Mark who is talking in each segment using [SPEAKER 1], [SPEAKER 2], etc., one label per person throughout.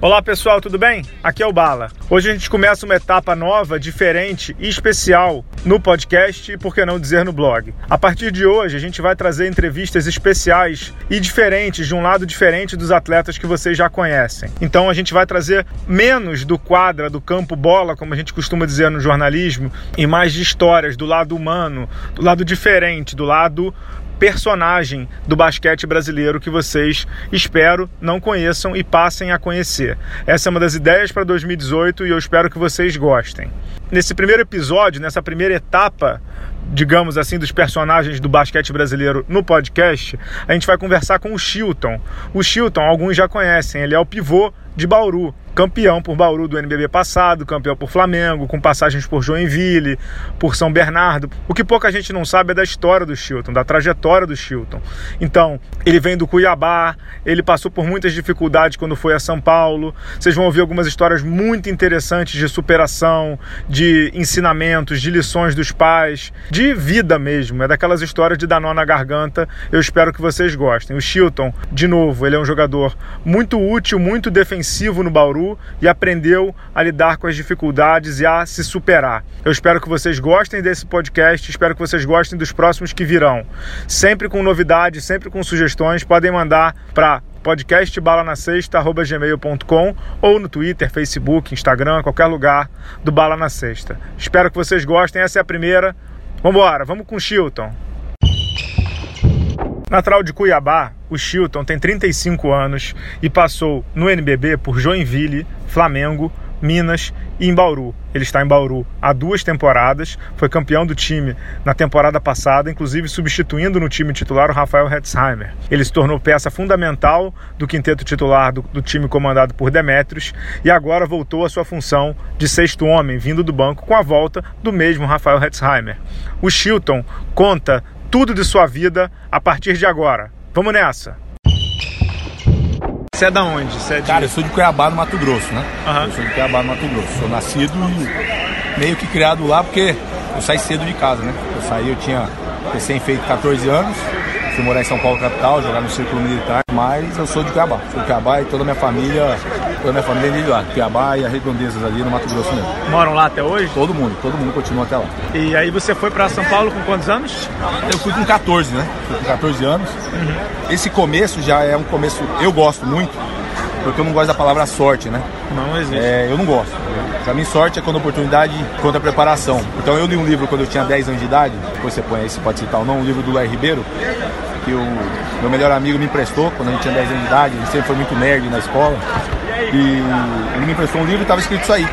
[SPEAKER 1] Olá pessoal, tudo bem? Aqui é o Bala. Hoje a gente começa uma etapa nova, diferente e especial no podcast e por que não dizer no blog. A partir de hoje a gente vai trazer entrevistas especiais e diferentes, de um lado diferente dos atletas que vocês já conhecem. Então a gente vai trazer menos do quadra, do campo bola, como a gente costuma dizer no jornalismo, e mais de histórias do lado humano, do lado diferente, do lado personagem do basquete brasileiro que vocês, espero, não conheçam e passem a conhecer. Essa é uma das ideias para 2018 e eu espero que vocês gostem. Nesse primeiro episódio, nessa primeira etapa, digamos assim, dos personagens do basquete brasileiro no podcast, a gente vai conversar com o Chilton. O Chilton, alguns já conhecem, ele é o pivô de Bauru campeão por Bauru do NBB passado, campeão por Flamengo, com passagens por Joinville, por São Bernardo. O que pouca gente não sabe é da história do Chilton, da trajetória do Chilton. Então, ele vem do Cuiabá, ele passou por muitas dificuldades quando foi a São Paulo. Vocês vão ouvir algumas histórias muito interessantes de superação, de ensinamentos, de lições dos pais, de vida mesmo. É daquelas histórias de dar nó na garganta. Eu espero que vocês gostem. O Chilton, de novo, ele é um jogador muito útil, muito defensivo no Bauru e aprendeu a lidar com as dificuldades e a se superar. Eu espero que vocês gostem desse podcast, espero que vocês gostem dos próximos que virão. Sempre com novidades, sempre com sugestões, podem mandar para podcastbalanasexta.gmail.com ou no Twitter, Facebook, Instagram, qualquer lugar do Bala na Sexta. Espero que vocês gostem, essa é a primeira. Vamos embora, vamos com o Chilton. Natural de Cuiabá, o Chilton tem 35 anos e passou no NBB por Joinville, Flamengo, Minas e em Bauru. Ele está em Bauru há duas temporadas, foi campeão do time na temporada passada, inclusive substituindo no time titular o Rafael Hetzheimer. Ele se tornou peça fundamental do quinteto titular do, do time comandado por Demetrios e agora voltou à sua função de sexto homem, vindo do banco com a volta do mesmo Rafael Hetzheimer. O Chilton conta tudo de sua vida a partir de agora. Vamos nessa! Você é da onde? É de...
[SPEAKER 2] Cara, eu sou de Cuiabá, no Mato Grosso, né?
[SPEAKER 1] Uhum.
[SPEAKER 2] Eu sou de Cuiabá, no Mato Grosso. Sou nascido e meio que criado lá porque eu saí cedo de casa, né? Eu saí, eu tinha recém feito 14 anos, fui morar em São Paulo capital, jogar no círculo militar, mas eu sou de Cuiabá. Sou de Cuiabá e toda a minha família, a minha família é de lá. Cuiabá e as redondezas ali no Mato Grosso mesmo.
[SPEAKER 1] Moram lá até hoje?
[SPEAKER 2] Todo mundo, todo mundo continua até lá.
[SPEAKER 1] E aí você foi para São Paulo com quantos anos?
[SPEAKER 2] Eu fui com 14, né? Fui com 14 anos.
[SPEAKER 1] Uhum.
[SPEAKER 2] Esse começo já é um começo, eu gosto muito, porque eu não gosto da palavra sorte, né?
[SPEAKER 1] Não existe.
[SPEAKER 2] É, eu não gosto. Pra mim, sorte é quando a oportunidade contra a preparação. Então, eu li um livro quando eu tinha 10 anos de idade, depois você põe aí se pode citar ou não, um livro do Léo Ribeiro, que o meu melhor amigo me emprestou quando a gente tinha 10 anos de idade, ele sempre foi muito nerd na escola. E ele me emprestou um livro e estava escrito isso aí.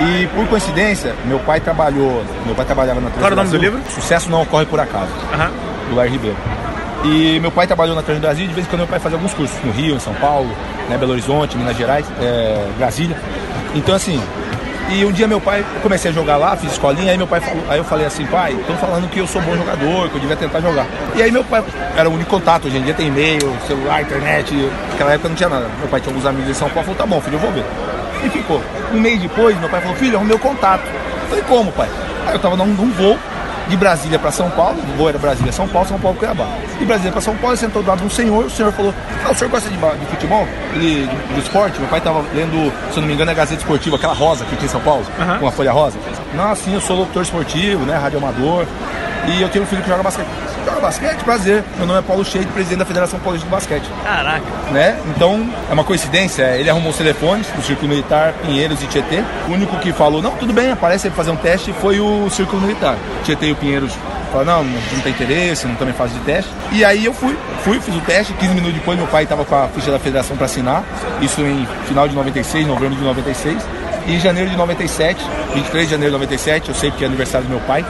[SPEAKER 2] E por coincidência, meu pai trabalhou, meu pai trabalhava na
[SPEAKER 1] Qual era o nome do livro?
[SPEAKER 2] Sucesso não ocorre por acaso,
[SPEAKER 1] Aham.
[SPEAKER 2] do Léo Ribeiro. E meu pai trabalhou na Trans Brasil, de vez em quando meu pai fazia alguns cursos no Rio, em São Paulo, né, Belo Horizonte, Minas Gerais, é, Brasília. Então assim, e um dia meu pai, comecei a jogar lá, fiz escolinha, aí meu pai falou, aí eu falei assim, pai, estão falando que eu sou bom jogador, que eu devia tentar jogar. E aí meu pai era o único contato, hoje em dia tem e-mail, celular, internet, naquela época não tinha nada. Meu pai tinha alguns amigos em São Paulo, falou, tá bom, filho, eu vou ver. E ficou. Um mês depois, meu pai falou, filho, arrumei o contato. Eu falei, como, pai? Aí eu tava num, num voo de Brasília para São Paulo, o voo era Brasília, São Paulo, São Paulo, Cuiabá. De Brasília para São Paulo, ele sentou do lado de um senhor, o senhor falou, ah, o senhor gosta de, de futebol? De, de, de esporte? Meu pai tava lendo, se eu não me engano, a Gazeta Esportiva, aquela rosa que tinha em São Paulo, com a folha rosa. Não, sim, eu sou locutor esportivo, né, radioamador, e eu tenho um filho que joga basquete. Joga basquete? Prazer. Meu nome é Paulo Cheide, presidente da Federação Paulista de Basquete
[SPEAKER 1] Caraca.
[SPEAKER 2] né? Então, é uma coincidência, ele arrumou os telefones do Círculo Militar, Pinheiros e Tietê. O único que falou, não, tudo bem, aparece aí pra fazer um teste, foi o Círculo Militar. Tietê e o Pinheiros falaram, não, não tem interesse, não também fase de teste. E aí eu fui, fui, fiz o teste, 15 minutos depois meu pai estava com a ficha da federação para assinar, isso em final de 96, novembro de 96. E em janeiro de 97, 23 de janeiro de 97, eu sei porque é aniversário do meu pai,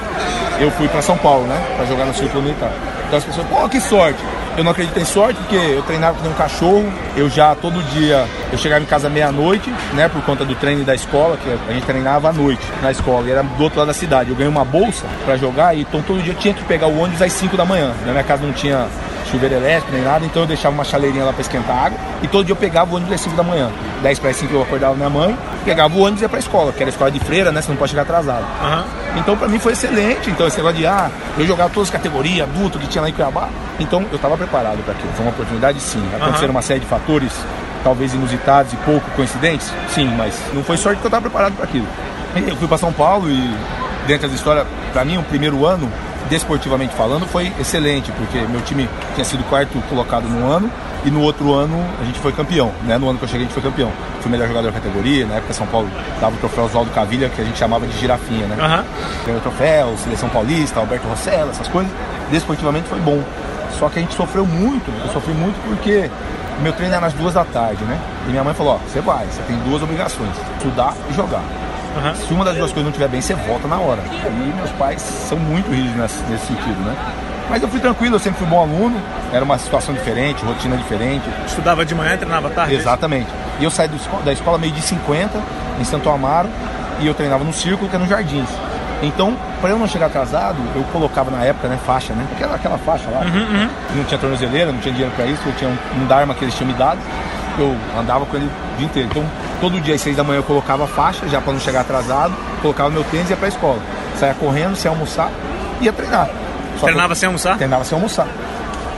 [SPEAKER 2] eu fui para São Paulo, né, para jogar no Círculo Militar. Então as pessoas, pô, que sorte. Eu não acredito em sorte porque eu treinava como um cachorro. Eu já todo dia eu chegava em casa meia-noite, né, por conta do treino da escola, que a gente treinava à noite na escola e era do outro lado da cidade. Eu ganhei uma bolsa para jogar e então todo dia tinha que pegar o ônibus às 5 da manhã. Na minha casa não tinha chuveiro elétrico nem nada, então eu deixava uma chaleirinha lá para esquentar água e todo dia eu pegava o ônibus às 5 da manhã. 10 para 5 eu acordava minha mãe, pegava o ônibus e ia pra escola, que era escola de freira, né? Você não pode chegar atrasado.
[SPEAKER 1] Uhum.
[SPEAKER 2] Então para mim foi excelente. Então esse negócio de ah, eu jogava todas as categorias, adulto que tinha lá em Cuiabá. Então eu estava preparado para aquilo. Foi uma oportunidade sim. Aconteceram uhum. uma série de fatores, talvez inusitados e pouco coincidentes, sim, mas não foi sorte que eu estava preparado para aquilo. Eu fui para São Paulo e dentro da história, para mim o primeiro ano desportivamente falando, foi excelente, porque meu time tinha sido quarto colocado no ano e no outro ano a gente foi campeão, né? No ano que eu cheguei a gente foi campeão. Fui melhor jogador da categoria, na época São Paulo dava o troféu Oswaldo Cavilha, que a gente chamava de girafinha, né? Uhum. Ganhou o troféu, Seleção Paulista, Alberto Rossella, essas coisas. Desportivamente foi bom. Só que a gente sofreu muito, eu sofri muito porque meu treino era nas duas da tarde, né? E minha mãe falou, ó, você vai, você tem duas obrigações, estudar e jogar. Uhum. Se uma das duas coisas não estiver bem, você volta na hora. E meus pais são muito rígidos nesse, nesse sentido, né? Mas eu fui tranquilo, eu sempre fui bom aluno, era uma situação diferente, rotina diferente.
[SPEAKER 1] Estudava de manhã, treinava tarde?
[SPEAKER 2] Exatamente. E eu saí da escola meio de 50, em Santo Amaro, e eu treinava no círculo, que é no Jardins. Então, para eu não chegar atrasado, eu colocava na época, né, faixa, né? Aquela, aquela faixa lá. Uhum, uhum. Não tinha tornozeleira, não tinha dinheiro para isso, eu tinha um, um Dharma que eles tinham me dado. Eu andava com ele o dia inteiro. Então, todo dia às seis da manhã eu colocava faixa, já para não chegar atrasado, colocava meu tênis e ia pra escola. Saia correndo, sem almoçar, ia treinar.
[SPEAKER 1] Só Treinava sem almoçar?
[SPEAKER 2] Treinava sem almoçar.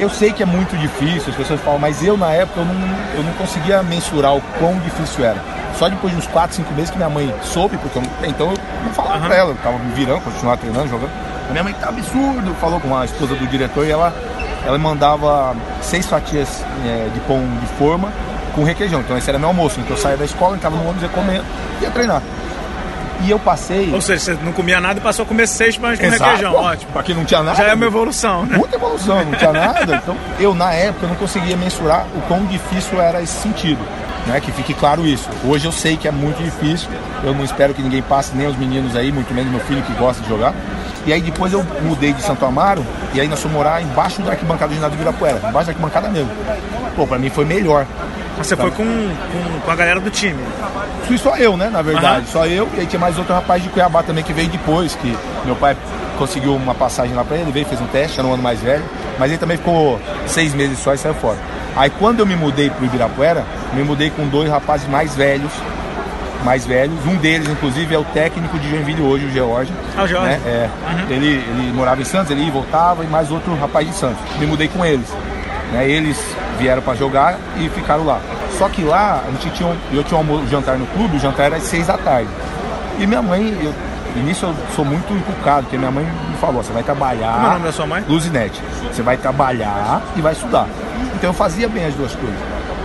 [SPEAKER 2] Eu sei que é muito difícil, as pessoas falam, mas eu na época eu não, eu não conseguia mensurar o quão difícil era. Só depois de uns 4, 5 meses que minha mãe soube, porque eu, então eu não falava uhum. pra ela, eu tava me virando, continuava treinando, jogando. A minha mãe tá absurdo, falou com a esposa do diretor e ela, ela mandava seis fatias é, de pão de forma com requeijão. Então esse era meu almoço. Então eu saía da escola, entrava no ônibus, ia comer, ia treinar. E eu passei.
[SPEAKER 1] Ou seja, você não comia nada e passou a comer seis pães com Exato. requeijão. Ótimo.
[SPEAKER 2] Pra quem não tinha nada.
[SPEAKER 1] Já é uma evolução, né?
[SPEAKER 2] Muita evolução, não tinha nada. Então, eu, na época, não conseguia mensurar o quão difícil era esse sentido. Né? Que fique claro isso. Hoje eu sei que é muito difícil. Eu não espero que ninguém passe, nem os meninos aí, muito menos meu filho que gosta de jogar. E aí depois eu mudei de Santo Amaro e aí nós fomos morar embaixo da arquibancada do ginásio de Virapuera, embaixo da arquibancada mesmo. Pô, pra mim foi melhor.
[SPEAKER 1] Você foi com, com, com, a galera do time?
[SPEAKER 2] Fui só eu, né? Na verdade, uhum. só eu. E aí tinha mais outro rapaz de Cuiabá também que veio depois, que meu pai conseguiu uma passagem lá pra ele, veio, fez um teste, era um ano mais velho. Mas ele também ficou seis meses só e saiu fora. Aí quando eu me mudei pro Ibirapuera, me mudei com dois rapazes mais velhos, mais velhos. Um deles, inclusive, é o técnico de Joinville hoje, o George.
[SPEAKER 1] Ah, o George? Né?
[SPEAKER 2] É. Uhum. Ele, ele morava em Santos, ele ia e voltava, e mais outro rapaz de Santos. Me mudei com eles. Né? Eles vieram para jogar e ficaram lá. Só que lá a gente tinha, eu tinha um jantar no clube, o jantar era às seis da tarde. E minha mãe, eu, início eu sou muito inculcado, porque minha mãe me falou, você vai trabalhar. Como
[SPEAKER 1] é o nome da sua mãe?
[SPEAKER 2] Luzinete. Você vai trabalhar e vai estudar. Então eu fazia bem as duas coisas.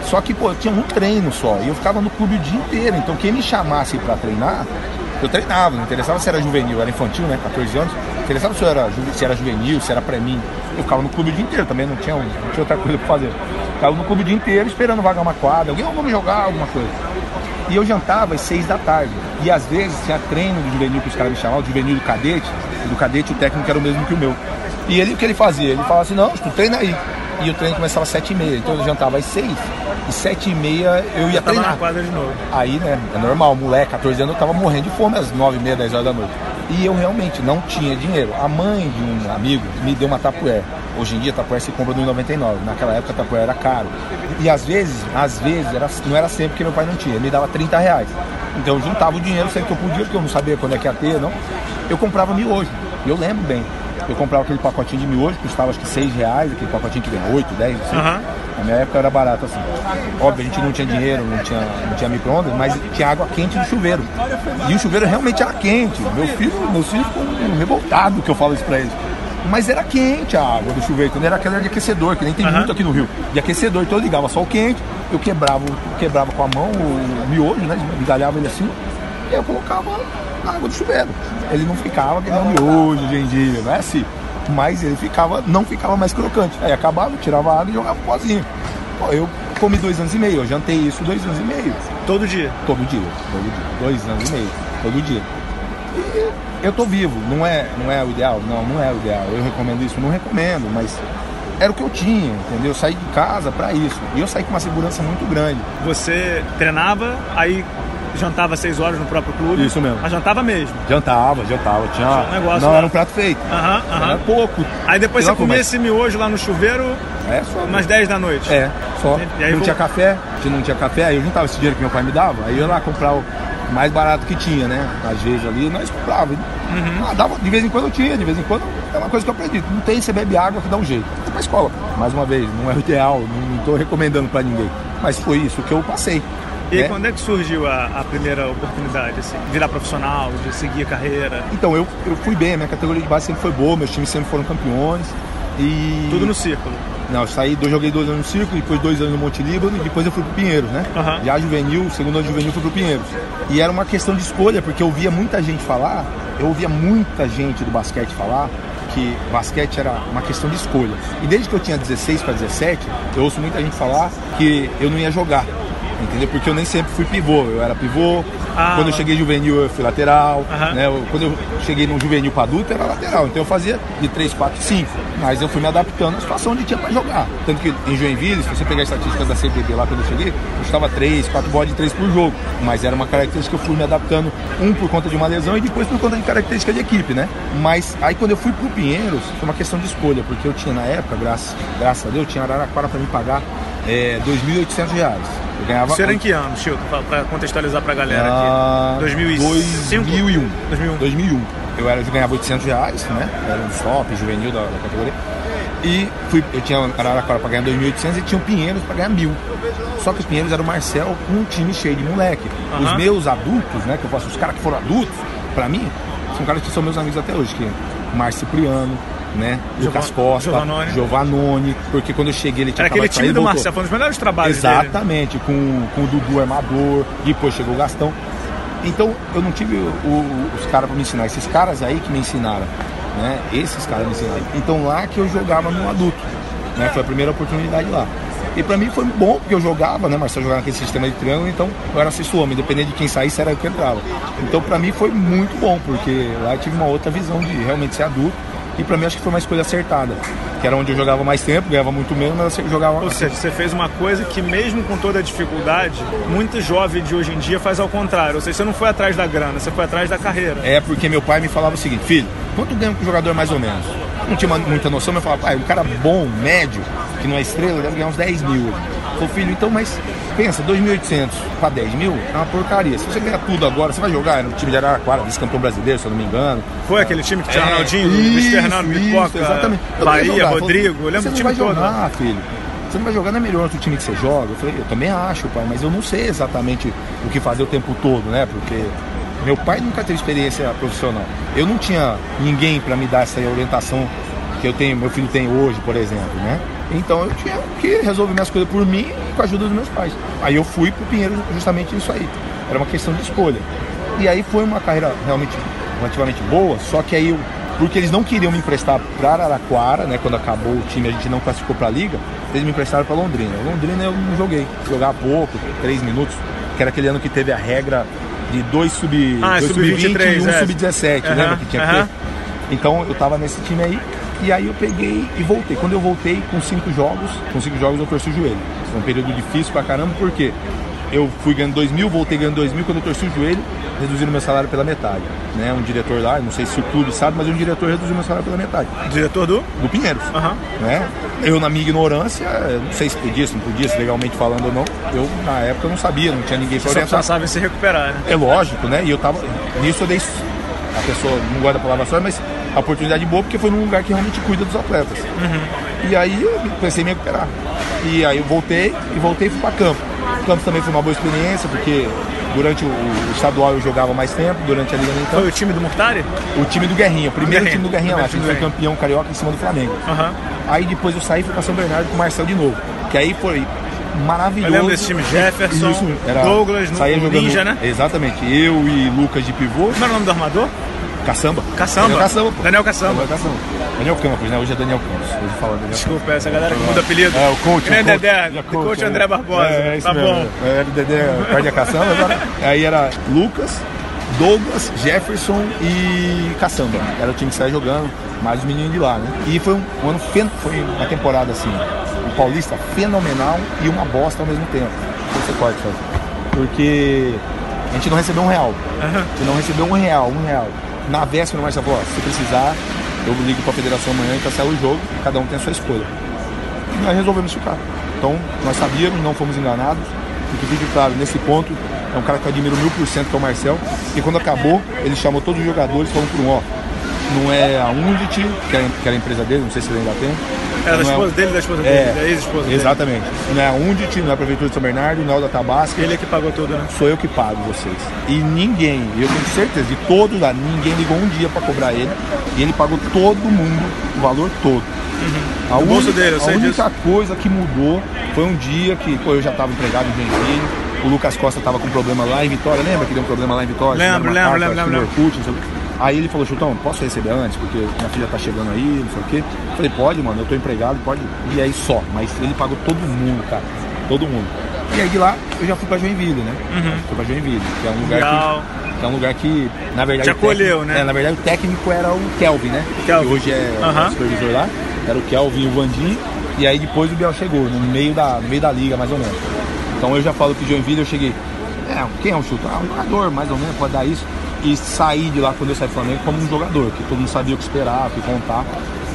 [SPEAKER 2] Só que, pô, eu tinha um treino só. E eu ficava no clube o dia inteiro. Então quem me chamasse para treinar, eu treinava. Não interessava se era juvenil, era infantil, né? 14 anos. Não interessava se era, se era juvenil, se era pré-mim. Eu ficava no clube o dia inteiro também, não tinha, não tinha outra coisa para fazer. Ficava no clube o dia inteiro esperando vagar uma quadra, alguém vamos jogar alguma coisa. E eu jantava às seis da tarde. E às vezes tinha treino do juvenil que os caras me chamavam, do juvenil do cadete. E do cadete o técnico era o mesmo que o meu. E ele o que ele fazia? Ele falava assim, não, tu treina aí. E o treino começava às sete e meia. Então eu jantava às seis. E sete e meia eu ia treinar.
[SPEAKER 1] na quadra de novo.
[SPEAKER 2] Aí, né, é normal, moleque, 14 anos, eu tava morrendo de fome às nove e meia, dez horas da noite. E eu realmente não tinha dinheiro. A mãe de um amigo me deu uma tapué. Hoje em dia, tapué se compra no 99. Naquela época, tapué era caro. E às vezes, às vezes, era, não era sempre que meu pai não tinha. Ele me dava 30 reais. Então eu juntava o dinheiro sempre que eu podia, porque eu não sabia quando é que ia ter, não. Eu comprava miojo. E eu lembro bem. Eu comprava aquele pacotinho de miojo, que custava acho que 6 reais, aquele pacotinho que vem 8, 10, assim. Uhum. Na minha época era barato assim. Óbvio, a gente não tinha dinheiro, não tinha, não tinha micro-ondas, mas tinha água quente no chuveiro. E o chuveiro realmente era quente. Meu filho, meus filhos ficam revoltados que eu falo isso pra eles. Mas era quente a água do chuveiro, quando era aquela de aquecedor, que nem tem uhum. muito aqui no Rio. De aquecedor, então eu ligava só o quente, eu quebrava, quebrava com a mão o miojo, né? Engalhava ele assim, e eu colocava na água do chuveiro. Ele não ficava que nem o miojo hoje em dia, não é assim. Mas ele ficava, não ficava mais crocante. Aí acabava, tirava a água e jogava um pozinho. Eu comi dois anos e meio, eu jantei isso dois anos e meio.
[SPEAKER 1] Todo dia?
[SPEAKER 2] Todo dia, todo dia. Dois anos e meio, todo dia. Eu tô vivo, não é, não é o ideal? Não, não é o ideal. Eu recomendo isso? Não recomendo, mas era o que eu tinha, entendeu? Eu saí de casa para isso. E eu saí com uma segurança muito grande.
[SPEAKER 1] Você treinava, aí jantava 6 horas no próprio clube.
[SPEAKER 2] Isso mesmo.
[SPEAKER 1] Mas jantava mesmo.
[SPEAKER 2] Jantava, jantava. Tinha,
[SPEAKER 1] um negócio
[SPEAKER 2] não
[SPEAKER 1] lá.
[SPEAKER 2] era um prato feito.
[SPEAKER 1] Aham, aham.
[SPEAKER 2] Era pouco.
[SPEAKER 1] Aí depois você comia esse miojo lá no chuveiro
[SPEAKER 2] É só.
[SPEAKER 1] umas 10 da noite.
[SPEAKER 2] É, só.
[SPEAKER 1] E aí
[SPEAKER 2] não
[SPEAKER 1] vou-
[SPEAKER 2] tinha café, não tinha café, aí eu juntava esse dinheiro que meu pai me dava, aí eu ia lá comprar o mais barato que tinha, né? Às vezes ali, nós comprava.
[SPEAKER 1] Uhum.
[SPEAKER 2] Ah, dava, de vez em quando eu tinha, de vez em quando é uma coisa que eu aprendi. Não tem, você bebe água que dá um jeito. Vai pra escola. Mais uma vez, não é o ideal, não, tô recomendando pra ninguém. Mas foi isso que eu passei.
[SPEAKER 1] E
[SPEAKER 2] né?
[SPEAKER 1] quando é que surgiu a, a primeira oportunidade, assim? Virar profissional, de seguir a carreira?
[SPEAKER 2] Então, eu, eu fui bem, a minha categoria de base sempre foi boa, meus times sempre foram campeões. E.
[SPEAKER 1] Tudo no círculo.
[SPEAKER 2] Não, eu saí, eu joguei dois anos no Circo, depois dois anos no Monte Líbano e depois eu fui pro Pinheiros, né?
[SPEAKER 1] Aham.
[SPEAKER 2] Já juvenil, segundo ano juvenil fui pro Pinheiros. E era uma questão de escolha, porque eu ouvia muita gente falar, eu ouvia muita gente do basquete falar que basquete era uma questão de escolha. E desde que eu tinha 16 para 17, eu ouço muita gente falar que eu não ia jogar. Entendeu? Porque eu nem sempre fui pivô, eu era pivô.
[SPEAKER 1] Ah.
[SPEAKER 2] Quando eu cheguei juvenil, eu fui lateral.
[SPEAKER 1] Aham.
[SPEAKER 2] Né? Eu- quando eu cheguei no juvenil para adulto, era lateral. Então eu fazia de 3, 4, 5. Mas eu fui me adaptando à situação onde tinha para jogar. Tanto que em Joinville, se você pegar as estatísticas da CBB lá quando eu cheguei, eu estava 3, 4 bolas de 3 por jogo. Mas era uma característica que eu fui me adaptando, um por conta de uma lesão e depois por conta de característica de equipe, né? Mas aí quando eu fui pro Pinheiros, foi uma questão de escolha, porque eu tinha na época, graças, graças a Deus, tinha Araraquara para me pagar é, 2.800 reais. Eu ganhava.
[SPEAKER 1] Você era em que ano, Chilton? Pra, pra contextualizar pra galera
[SPEAKER 2] Ah,
[SPEAKER 1] aqui. 2005?
[SPEAKER 2] 2001.
[SPEAKER 1] 2001.
[SPEAKER 2] 2001. Eu, era, eu ganhava 800 reais, né? Era um top, juvenil da, da categoria. E fui, eu tinha Araraquara para ganhar 2.800 e tinha o Pinheiros para ganhar 1.000. Só que os Pinheiros era o Marcel com um time cheio de moleque. Os
[SPEAKER 1] Aham.
[SPEAKER 2] meus adultos, né? Que eu faço, os caras que foram adultos, para mim, são caras que são meus amigos até hoje. Que é Márcio Cipriano, né? Lucas Costa,
[SPEAKER 1] Giovanoni.
[SPEAKER 2] Porque quando eu cheguei ele tinha
[SPEAKER 1] Era aquele
[SPEAKER 2] de sair,
[SPEAKER 1] time do
[SPEAKER 2] voltou.
[SPEAKER 1] Marcelo, foi um dos melhores trabalhos dele.
[SPEAKER 2] Exatamente, com, com o Dudu Armador, depois chegou o Gastão. Então eu não tive o- o- os caras para me ensinar, esses caras aí que me ensinaram, né? Esses caras me ensinaram. Então lá que eu jogava no adulto, né? Foi a primeira oportunidade lá. E pra mim foi bom, porque eu jogava, né? Marcelo jogava naquele sistema de triângulo, então eu era sexto homem, independente de quem saísse, era eu que entrava. Então pra mim foi muito bom, porque lá eu tive uma outra visão de realmente ser adulto. E pra mim acho que foi uma escolha acertada. Que era onde eu jogava mais tempo, ganhava muito menos, mas eu jogava
[SPEAKER 1] Ou seja, você fez uma coisa que mesmo com toda a dificuldade, muito jovem de hoje em dia faz ao contrário. Ou seja, você não foi atrás da grana, você foi atrás da carreira.
[SPEAKER 2] É porque meu pai me falava o seguinte, filho, quanto ganha um jogador mais ou menos? Não tinha muita noção, mas eu falava, pai, um cara bom, médio, que não é estrela, deve ganhar uns 10 mil. Falei, filho, então, mas pensa, 2.800 para 10 mil é uma porcaria. Se você ganhar tudo agora, você vai jogar no time de Araraquara, vice-campeão brasileiro, se eu não me engano.
[SPEAKER 1] Foi aquele time que tinha
[SPEAKER 2] É,
[SPEAKER 1] Ronaldinho, Luiz Fernando, Pipoca,
[SPEAKER 2] exatamente. Eu
[SPEAKER 1] Bahia,
[SPEAKER 2] jogar.
[SPEAKER 1] Rodrigo, eu lembro
[SPEAKER 2] você
[SPEAKER 1] do time
[SPEAKER 2] vai
[SPEAKER 1] todo.
[SPEAKER 2] jogar, filho. Você não vai jogar, não é melhor outro time que você joga? Eu falei, eu também acho, pai, mas eu não sei exatamente o que fazer o tempo todo, né? Porque meu pai nunca teve experiência profissional. Eu não tinha ninguém para me dar essa orientação que eu tenho, meu filho tem hoje, por exemplo, né? Então eu tinha que resolver minhas coisas por mim e com a ajuda dos meus pais. Aí eu fui pro Pinheiro justamente isso aí. Era uma questão de escolha. E aí foi uma carreira realmente relativamente boa, só que aí eu, porque eles não queriam me emprestar para Araraquara, né, quando acabou o time, a gente não classificou para a liga, eles me emprestaram para Londrina. Londrina eu não joguei, jogava pouco, três minutos, que era aquele ano que teve a regra de dois sub,
[SPEAKER 1] Ah,
[SPEAKER 2] dois
[SPEAKER 1] sub-23,
[SPEAKER 2] sub-20 e um
[SPEAKER 1] é.
[SPEAKER 2] sub-17,
[SPEAKER 1] Aham,
[SPEAKER 2] lembra que tinha que
[SPEAKER 1] aham.
[SPEAKER 2] ter? Então eu tava nesse time aí, e aí eu peguei e voltei. Quando eu voltei com cinco jogos, com cinco jogos eu torci o joelho. Foi um período difícil pra caramba, porque eu fui ganhando 2 mil, voltei ganhando 2 mil, quando eu torci o joelho, reduziram meu salário pela metade. Né? Um diretor lá, não sei se o clube sabe, mas um diretor reduziu meu salário pela metade.
[SPEAKER 1] Diretor do?
[SPEAKER 2] Do Pinheiros.
[SPEAKER 1] Aham.
[SPEAKER 2] Né? Eu, na minha ignorância, não sei se podia, se não podia, se legalmente falando ou não, eu na época não sabia, não tinha ninguém pra
[SPEAKER 1] Só
[SPEAKER 2] orientar.
[SPEAKER 1] pensava em se recuperar, né?
[SPEAKER 2] É lógico, né? E eu tava. Nisso eu dei. A pessoa não gosta da palavra sorte, mas a oportunidade boa porque foi num lugar que realmente cuida dos atletas. E aí eu pensei em me recuperar. E aí eu voltei e voltei e fui pra campo. Campos também foi uma boa experiência, porque durante o, o estadual eu jogava mais tempo, durante a Liga nem
[SPEAKER 1] Foi o time do Murtari?
[SPEAKER 2] O time do Guerrinha, o primeiro
[SPEAKER 1] Guerrinha.
[SPEAKER 2] time do Guerrinha lá, a gente
[SPEAKER 1] time
[SPEAKER 2] foi
[SPEAKER 1] do
[SPEAKER 2] campeão carioca em cima do Flamengo.
[SPEAKER 1] Aham.
[SPEAKER 2] Aí depois eu saí e fui pra São Bernardo com o Marcel de novo. Que aí foi maravilhoso.
[SPEAKER 1] Eu lembro desse time, Jefferson, Douglas, no-
[SPEAKER 2] saía jogando,
[SPEAKER 1] Ninja, né?
[SPEAKER 2] Exatamente. Eu e Lucas de pivô.
[SPEAKER 1] Como era o nome do armador?
[SPEAKER 2] Caçamba.
[SPEAKER 1] Caçamba.
[SPEAKER 2] Daniel Caçamba, pô.
[SPEAKER 1] Daniel Caçamba.
[SPEAKER 2] Daniel Caçamba. Daniel Campos, né? Hoje é Daniel Campos. Hoje fala Daniel
[SPEAKER 1] Desculpa, essa galera que muda apelido.
[SPEAKER 2] É, o coach.
[SPEAKER 1] Nem
[SPEAKER 2] o coach.
[SPEAKER 1] Dedé,
[SPEAKER 2] É,
[SPEAKER 1] o coach André Barbosa.
[SPEAKER 2] É, é isso
[SPEAKER 1] tá
[SPEAKER 2] mesmo.
[SPEAKER 1] bom.
[SPEAKER 2] É, o Dedé, perde a caçamba. Agora, aí era Lucas, Douglas, Jefferson e Caçamba. Era o time que saía jogando, mais os meninos de lá, né? E foi um, um ano, fen- foi uma temporada assim, um paulista fenomenal e uma bosta ao mesmo tempo. Você corta. Porque A gente não recebeu um real. Uhum. A gente não recebeu um real, um real. Na véspera, Marcelo falou: se precisar, eu ligo para a federação amanhã e cancela o jogo, cada um tem a sua escolha. E nós resolvemos ficar. Então, nós sabíamos, não fomos enganados. E que fique claro, nesse ponto, é um cara que eu admiro mil por cento, que é o Marcel. E quando acabou, ele chamou todos os jogadores falou por um, ó, não é a Undit, que era, que era a empresa dele, não sei se ele ainda tem.
[SPEAKER 1] Era da esposa é, dele, da esposa é, dele, da ex-esposa
[SPEAKER 2] Exatamente. Dele. Não é a Undit, não é a Prefeitura de São Bernardo, não é o da Tabasca.
[SPEAKER 1] Ele é que pagou tudo, né?
[SPEAKER 2] Sou eu que pago vocês. E ninguém, eu tenho certeza, de todos lá, ninguém ligou um dia para cobrar ele. E ele pagou todo mundo o valor todo.
[SPEAKER 1] Uhum. A, única, dele,
[SPEAKER 2] a única coisa que mudou foi um dia que pô, eu já estava empregado em Joinville, o Lucas Costa estava com problema lá em Vitória, lembra que deu um problema lá em Vitória?
[SPEAKER 1] Lembro, lembro, lembro, lembro.
[SPEAKER 2] lembro. Aí ele falou, Chutão, posso receber antes? Porque minha filha tá chegando aí, não sei o quê. Eu falei, pode, mano, eu tô empregado, pode. E aí só. Mas ele pagou todo mundo, cara. Todo mundo. E aí de lá eu já fui pra Joinville, né? Uhum. Fui pra Joinville, que é um lugar Legal. que. Que é um lugar que, na verdade.
[SPEAKER 1] Te acolheu, técnico,
[SPEAKER 2] né? É, na verdade o técnico era o Kelvin, né? Kelvin. Que hoje é uhum. o supervisor lá. Era o Kelvin e o Vandim. E aí depois o Biel chegou, no meio da, no meio da liga, mais ou menos. Então eu já falo que Joinville eu cheguei. É, quem é o chute? Ah, um jogador, mais ou menos, pode dar isso e sair de lá quando eu saí do Flamengo como um jogador, que todo mundo sabia o que esperar, o que contar.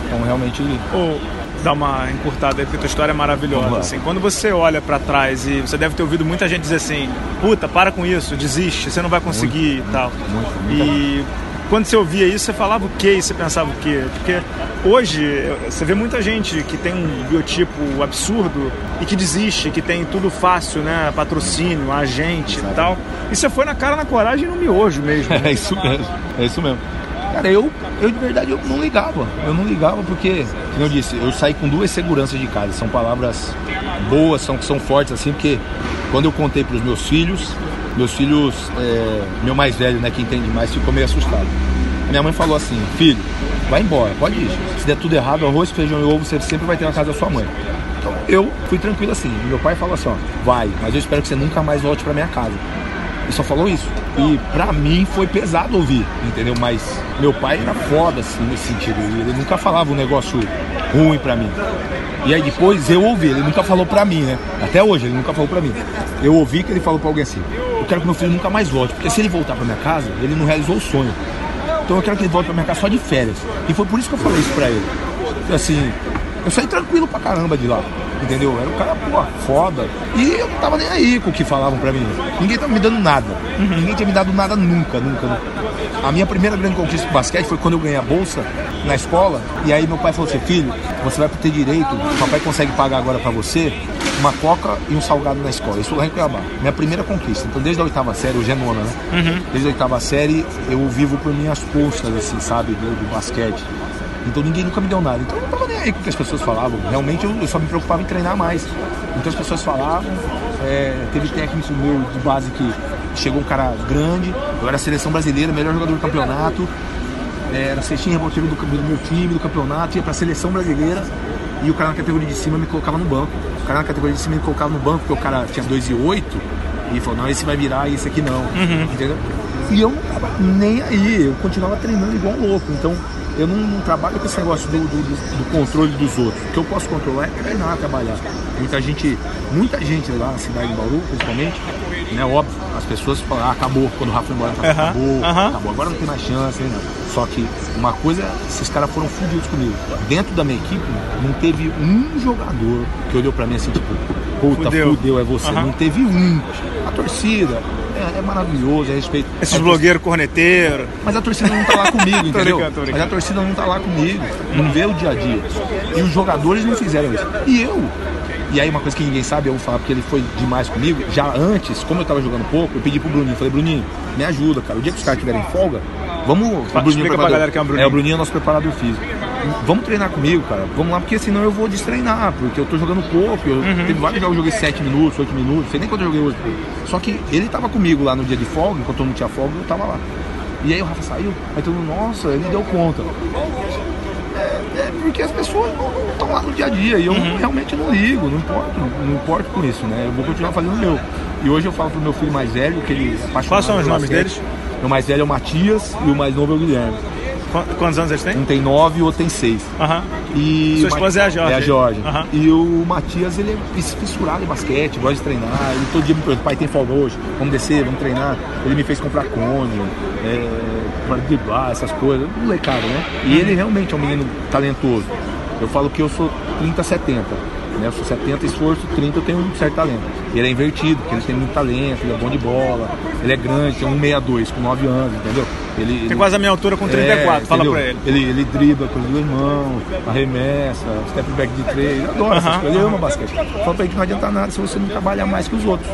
[SPEAKER 2] Então realmente.
[SPEAKER 1] Oh, dar uma encurtada aí, porque a tua história é maravilhosa. Assim. Quando você olha para trás e você deve ter ouvido muita gente dizer assim, puta, para com isso, desiste, você não vai conseguir muito, e tal. Muito, muito, e quando você ouvia isso, você falava o quê e você pensava o quê? Porque hoje você vê muita gente que tem um biotipo absurdo e que desiste, que tem tudo fácil, né? Patrocínio, agente Exato. e tal. E você foi na cara, na coragem e no miojo mesmo.
[SPEAKER 2] Né? É isso mesmo, é isso mesmo. Cara, eu, eu de verdade eu não ligava. Eu não ligava porque, como eu disse, eu saí com duas seguranças de casa. São palavras boas, são, são fortes assim, porque quando eu contei para os meus filhos, meus filhos, é, meu mais velho, né, que entende mais, ficou meio assustado. Minha mãe falou assim, filho, vai embora, pode ir. Se der tudo errado, arroz, feijão e ovo, você sempre vai ter na casa da sua mãe. Então eu fui tranquilo assim. Meu pai falou assim, ó, vai, mas eu espero que você nunca mais volte para minha casa. Ele só falou isso. E pra mim foi pesado ouvir, entendeu? Mas meu pai era foda, assim, nesse sentido. Ele nunca falava um negócio ruim pra mim. E aí depois eu ouvi, ele nunca falou pra mim, né? Até hoje, ele nunca falou pra mim. Eu ouvi que ele falou pra alguém assim: Eu quero que meu filho nunca mais volte, porque se ele voltar pra minha casa, ele não realizou o sonho. Então eu quero que ele volte pra minha casa só de férias. E foi por isso que eu falei isso pra ele. Assim, eu saí tranquilo pra caramba de lá. Entendeu? Era um cara, pô, foda. E eu não tava nem aí com o que falavam pra mim. Ninguém tava me dando nada. Uhum. Ninguém tinha me dado nada nunca, nunca, nunca. A minha primeira grande conquista do basquete foi quando eu ganhei a bolsa na escola. E aí meu pai falou assim: filho, você vai ter direito, o papai consegue pagar agora pra você uma coca e um salgado na escola. Isso lá em Cuiabá. Minha primeira conquista. Então, desde a oitava série, hoje é nona, né? Uhum. Desde a oitava série, eu vivo por minhas postas, assim, sabe, do, do basquete. Então ninguém nunca me deu nada. Então eu não tava com o que as pessoas falavam. Realmente eu, eu só me preocupava em treinar mais. Então as pessoas falavam, é, teve técnico meu de base que chegou um cara grande, eu era seleção brasileira, melhor jogador do campeonato, é, era cestinha reboteiro do, do meu time, do campeonato, ia pra seleção brasileira e o cara na categoria de cima me colocava no banco. O cara na categoria de cima me colocava no banco, porque o cara tinha 2 e 8 e falou, não, esse vai virar e esse aqui não. Uhum. Entendeu? E eu não tava nem aí, eu continuava treinando igual um louco. Então eu não, não, trabalho com esse negócio do, do, do, controle dos outros. O que eu posso controlar é treinar, trabalhar. Muita gente, muita gente lá na cidade de Bauru, principalmente, né? Óbvio, as pessoas falam, ah, acabou, quando o Rafa foi embora, uhum, acabou, uhum. acabou, agora não tem mais chance, né? Só que uma coisa, esses caras foram fudidos comigo. Dentro da minha equipe, não teve um jogador que olhou pra mim assim, tipo, puta, fudeu, fudeu é você. Uhum. Não teve um. A torcida, é, é maravilhoso, é respeito.
[SPEAKER 1] Esses blogueiros corneteiros.
[SPEAKER 2] Mas a torcida não tá lá comigo, entendeu? Mas a torcida não tá lá comigo, não vê o dia a dia. E os jogadores não fizeram isso. E eu, e aí uma coisa que ninguém sabe, eu vou falar porque ele foi demais comigo. Já antes, como eu tava jogando pouco, eu pedi pro Bruninho, falei, Bruninho, me ajuda, cara. O dia que os caras tiverem folga, vamos.
[SPEAKER 1] O Bruninho pra galera que é o Bruninho.
[SPEAKER 2] É, o Bruninho é nosso preparador físico. Vamos treinar comigo, cara. Vamos lá, porque senão eu vou destreinar, porque eu tô jogando pouco. Eu, uhum. Teve vários jogos que eu joguei 7 minutos, 8 minutos, sei nem quanto eu joguei hoje. Só que ele tava comigo lá no dia de folga, enquanto eu não tinha folga, eu tava lá. E aí o Rafa saiu, aí todo mundo, nossa, ele deu conta. É, é porque as pessoas não estão lá no dia a dia e eu uhum. realmente não ligo, não importo, não importo com isso, né? Eu vou continuar fazendo o meu. E hoje eu falo pro meu filho mais velho, que ele é
[SPEAKER 1] Quais são os nomes deles?
[SPEAKER 2] O mais velho é o Matias e o mais novo é o Guilherme.
[SPEAKER 1] Quantos anos eles têm?
[SPEAKER 2] Um tem nove e o outro tem seis.
[SPEAKER 1] Aham.
[SPEAKER 2] E
[SPEAKER 1] Sua esposa é a Jorge?
[SPEAKER 2] É a Jorge.
[SPEAKER 1] Aham.
[SPEAKER 2] E o Matias, ele é fissurado em basquete, gosta de treinar. Ele todo dia me pergunta, pai, tem folga hoje? Vamos descer, vamos treinar. Ele me fez comprar cone, é, para driblar, essas coisas. Molecada, né? E ele realmente é um menino talentoso. Eu falo que eu sou 30-70. Né? Sou 70 esforço, 30 eu tenho um certo talento. Ele é invertido, porque ele tem muito talento, ele é bom de bola, ele é grande, tem 1,62 com 9 anos, entendeu? Ele,
[SPEAKER 1] Tem
[SPEAKER 2] ele-
[SPEAKER 1] quase a minha altura com 34,
[SPEAKER 2] é,
[SPEAKER 1] fala
[SPEAKER 2] entendeu?
[SPEAKER 1] pra ele.
[SPEAKER 2] Ele, ele dribla com as duas mãos, arremessa, step back de três, ele adora essas
[SPEAKER 1] Aham,
[SPEAKER 2] coisas, ele ama basquete. Só pra ele que não adianta nada se você não trabalhar mais que os outros.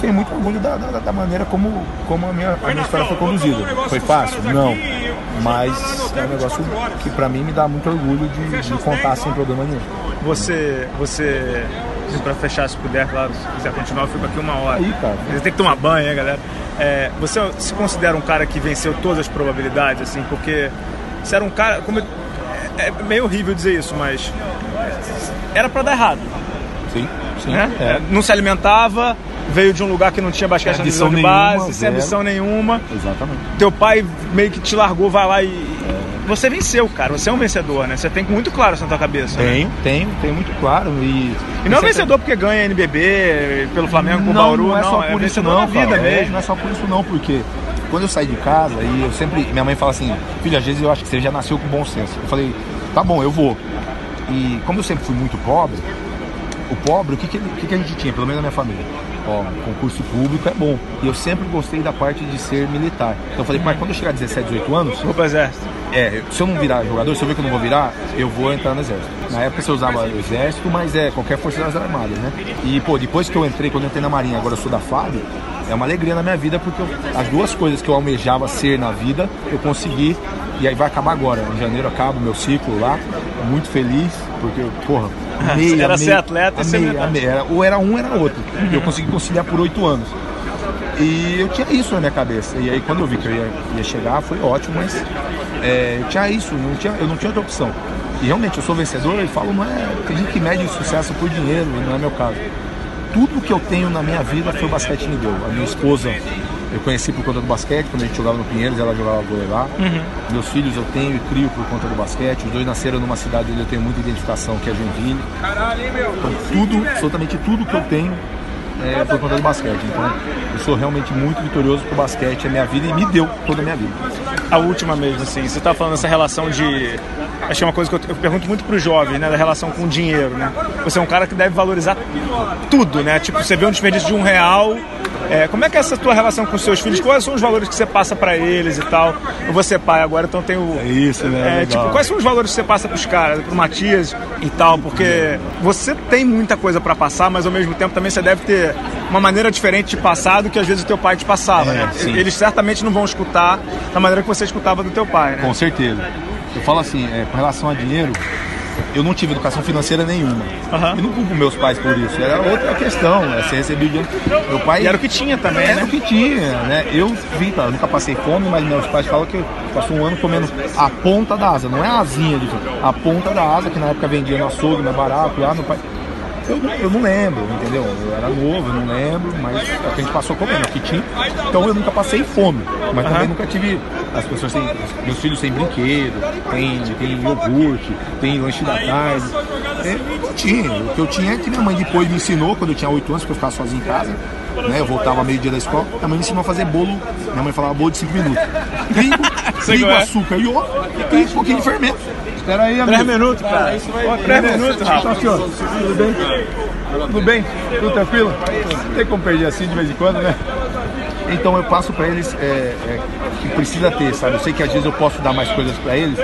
[SPEAKER 2] Tenho muito orgulho da, da, da maneira como, como a, minha, a minha história foi conduzida. Foi fácil? Não. Mas é um negócio que pra mim me dá muito orgulho de, de contar sem problema nenhum.
[SPEAKER 1] Você, você, assim, pra fechar, se puder, claro, se quiser continuar, eu fico aqui uma hora.
[SPEAKER 2] Aí, cara.
[SPEAKER 1] Você tem que tomar banho, hein, galera? É, você se considera um cara que venceu todas as probabilidades, assim, porque você era um cara. Como, é, é meio horrível dizer isso, mas. Era pra dar errado,
[SPEAKER 2] Sim, sim.
[SPEAKER 1] né?
[SPEAKER 2] É.
[SPEAKER 1] Não se alimentava, veio de um lugar que não tinha basquete na
[SPEAKER 2] Ambição
[SPEAKER 1] divisão de
[SPEAKER 2] nenhuma,
[SPEAKER 1] base, sem
[SPEAKER 2] zero.
[SPEAKER 1] ambição nenhuma.
[SPEAKER 2] Exatamente.
[SPEAKER 1] Teu pai meio que te largou, vai lá e. Você venceu, cara. Você é um vencedor, né? Você tem muito claro isso na tua cabeça. né?
[SPEAKER 2] Tenho, tenho, tenho muito claro. E,
[SPEAKER 1] E não é
[SPEAKER 2] sempre-
[SPEAKER 1] vencedor porque ganha NBB pelo Flamengo com o
[SPEAKER 2] não,
[SPEAKER 1] Bauru,
[SPEAKER 2] não é só por isso
[SPEAKER 1] vencedor
[SPEAKER 2] não,
[SPEAKER 1] vida
[SPEAKER 2] cara. É,
[SPEAKER 1] mesmo.
[SPEAKER 2] não é só por isso não, porque quando eu saí de casa e eu sempre, minha mãe fala assim, filho, às vezes eu acho que você já nasceu com bom senso. Eu falei, tá bom, eu vou. E como eu sempre fui muito pobre, o pobre, o que que, ele- o que que a gente tinha, pelo menos na minha família? Ó, concurso público é bom. E eu sempre gostei da parte de ser militar. Então eu falei, pai, quando eu chegar a 17, 18 anos,
[SPEAKER 1] Vou pro exército.
[SPEAKER 2] é, se eu não virar jogador, se eu ver que eu não vou virar, eu vou entrar no exército. Na época você usava o exército, mas é qualquer força das armadas, né? E, pô, depois que eu entrei, quando eu entrei na Marinha, agora eu sou da FAB, é uma alegria na minha vida, porque eu- as duas coisas que eu almejava ser na vida, eu consegui, e aí vai acabar agora. Em janeiro acaba o meu ciclo lá, muito feliz, porque, porra, amei,
[SPEAKER 1] Era
[SPEAKER 2] amei,
[SPEAKER 1] ser atleta militar.
[SPEAKER 2] amei. Era, ou era um, era outro. E eu consegui conciliar por oito anos. E eu tinha isso na minha cabeça. E aí quando eu vi que eu ia, ia chegar, foi ótimo, mas é, eu tinha isso, não tinha, eu não tinha outra opção. E realmente eu sou vencedor e falo, não é. Tem gente que mede sucesso por dinheiro, não é meu caso. Tudo que eu tenho na minha vida foi o basquete me deu. A minha esposa eu conheci por conta do basquete, quando a gente jogava no Pinheiros, ela jogava vôlei lá. Meus filhos eu tenho e crio por conta do basquete. Os dois nasceram numa cidade onde eu tenho muita identificação, que é Joinville. Então, tudo, absolutamente tudo que eu tenho é por conta do basquete. Então, eu sou realmente muito vitorioso porque o basquete é minha vida e me deu toda a minha vida.
[SPEAKER 1] A última mesmo, assim, você tá falando dessa relação de. Acho que é uma coisa que eu, eu pergunto muito pro jovem, né? Da relação com o dinheiro, né? Você é um cara que deve valorizar tudo, né? Tipo, você vê um desperdício de um real. É, como é que é essa tua relação com os seus filhos? Quais são os valores que você passa pra eles e tal? Eu vou ser pai agora, então tenho.
[SPEAKER 2] É isso, né?
[SPEAKER 1] É, tipo, quais são os valores que você passa pros caras, pro Matias e tal? Porque você tem muita coisa pra passar, mas ao mesmo tempo também você deve ter uma maneira diferente de passar do que às vezes o teu pai te passava,
[SPEAKER 2] É,
[SPEAKER 1] né?
[SPEAKER 2] sim.
[SPEAKER 1] Eles certamente não vão escutar da maneira que você escutava do teu pai, né?
[SPEAKER 2] Com certeza. Eu falo assim, é, com relação a dinheiro, eu não tive educação financeira nenhuma.
[SPEAKER 1] Aham.
[SPEAKER 2] E não culpo meus pais por isso. Era outra questão, né? Você recebia dinheiro. Meu pai.
[SPEAKER 1] E era o que tinha também,
[SPEAKER 2] Era
[SPEAKER 1] né?
[SPEAKER 2] o que tinha, né? Eu vi, tá, eu nunca passei fome, mas meus pais falam que eu passo um ano comendo a ponta da asa, não é a asinha a ponta da asa, que na época vendia no açougue, mais barato, lá meu pai. Eu, não- eu não lembro, entendeu? Eu era novo, eu não lembro, mas é o que a gente passou comendo, o que tinha. Então eu nunca passei fome, mas também nunca tive. As pessoas têm. Meus filhos têm brinquedo, tem, tem iogurte, tem lanche da tarde. É, não tinha. O que eu tinha é que minha mãe depois me ensinou, quando eu tinha 8 anos, porque eu ficava sozinho em casa. Né, eu voltava meio dia da escola, minha mãe me ensinou a fazer bolo. Minha mãe falava bolo de 5 minutos. Trigo, trigo açúcar e ovo e um pouquinho de fermento. Espera aí, amigo.
[SPEAKER 1] Três minutos, cara. Ó, três minutos,
[SPEAKER 2] Tá
[SPEAKER 1] Rafa.
[SPEAKER 2] aqui, ó. Tudo bem? Tudo bem? Tudo tranquilo? Não tem como perder assim de vez em quando, né? Então eu passo pra eles é, é, que precisa ter, sabe? Eu sei que às vezes eu posso dar mais coisas pra eles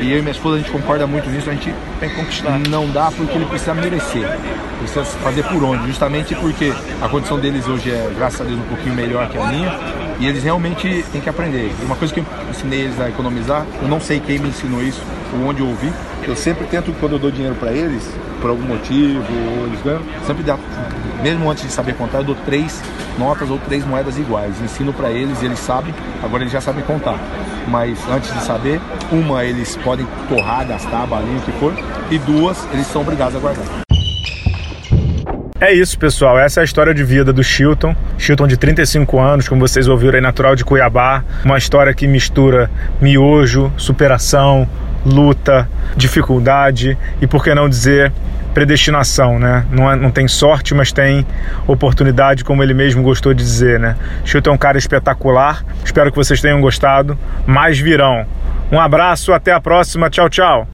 [SPEAKER 2] e eu e minha esposa a gente concorda muito nisso, a gente
[SPEAKER 1] Tem que conquistar.
[SPEAKER 2] não dá porque ele precisa merecer, precisa fazer por onde, justamente porque a condição deles hoje é, graças a Deus, um pouquinho melhor que a minha e eles realmente têm que aprender. E Uma coisa que eu ensinei eles a economizar, eu não sei quem me ensinou isso ou onde eu ouvi, eu sempre tento, quando eu dou dinheiro para eles, por algum motivo, eles ganham, sempre dá, mesmo antes de saber contar, eu dou três notas ou três moedas iguais. Ensino para eles, eles sabem, agora eles já sabem contar. Mas antes de saber, uma eles podem torrar, gastar, balinha, o que for, e duas eles são obrigados a guardar.
[SPEAKER 1] É isso, pessoal. Essa é a história de vida do Chilton. Chilton de 35 anos, como vocês ouviram aí, natural de Cuiabá. Uma história que mistura miojo, superação, luta, dificuldade e, por que não dizer, predestinação, né? Não, é, não tem sorte, mas tem oportunidade, como ele mesmo gostou de dizer, né? Chilton é um cara espetacular. Espero que vocês tenham gostado. Mais virão. Um abraço, até a próxima. Tchau, tchau.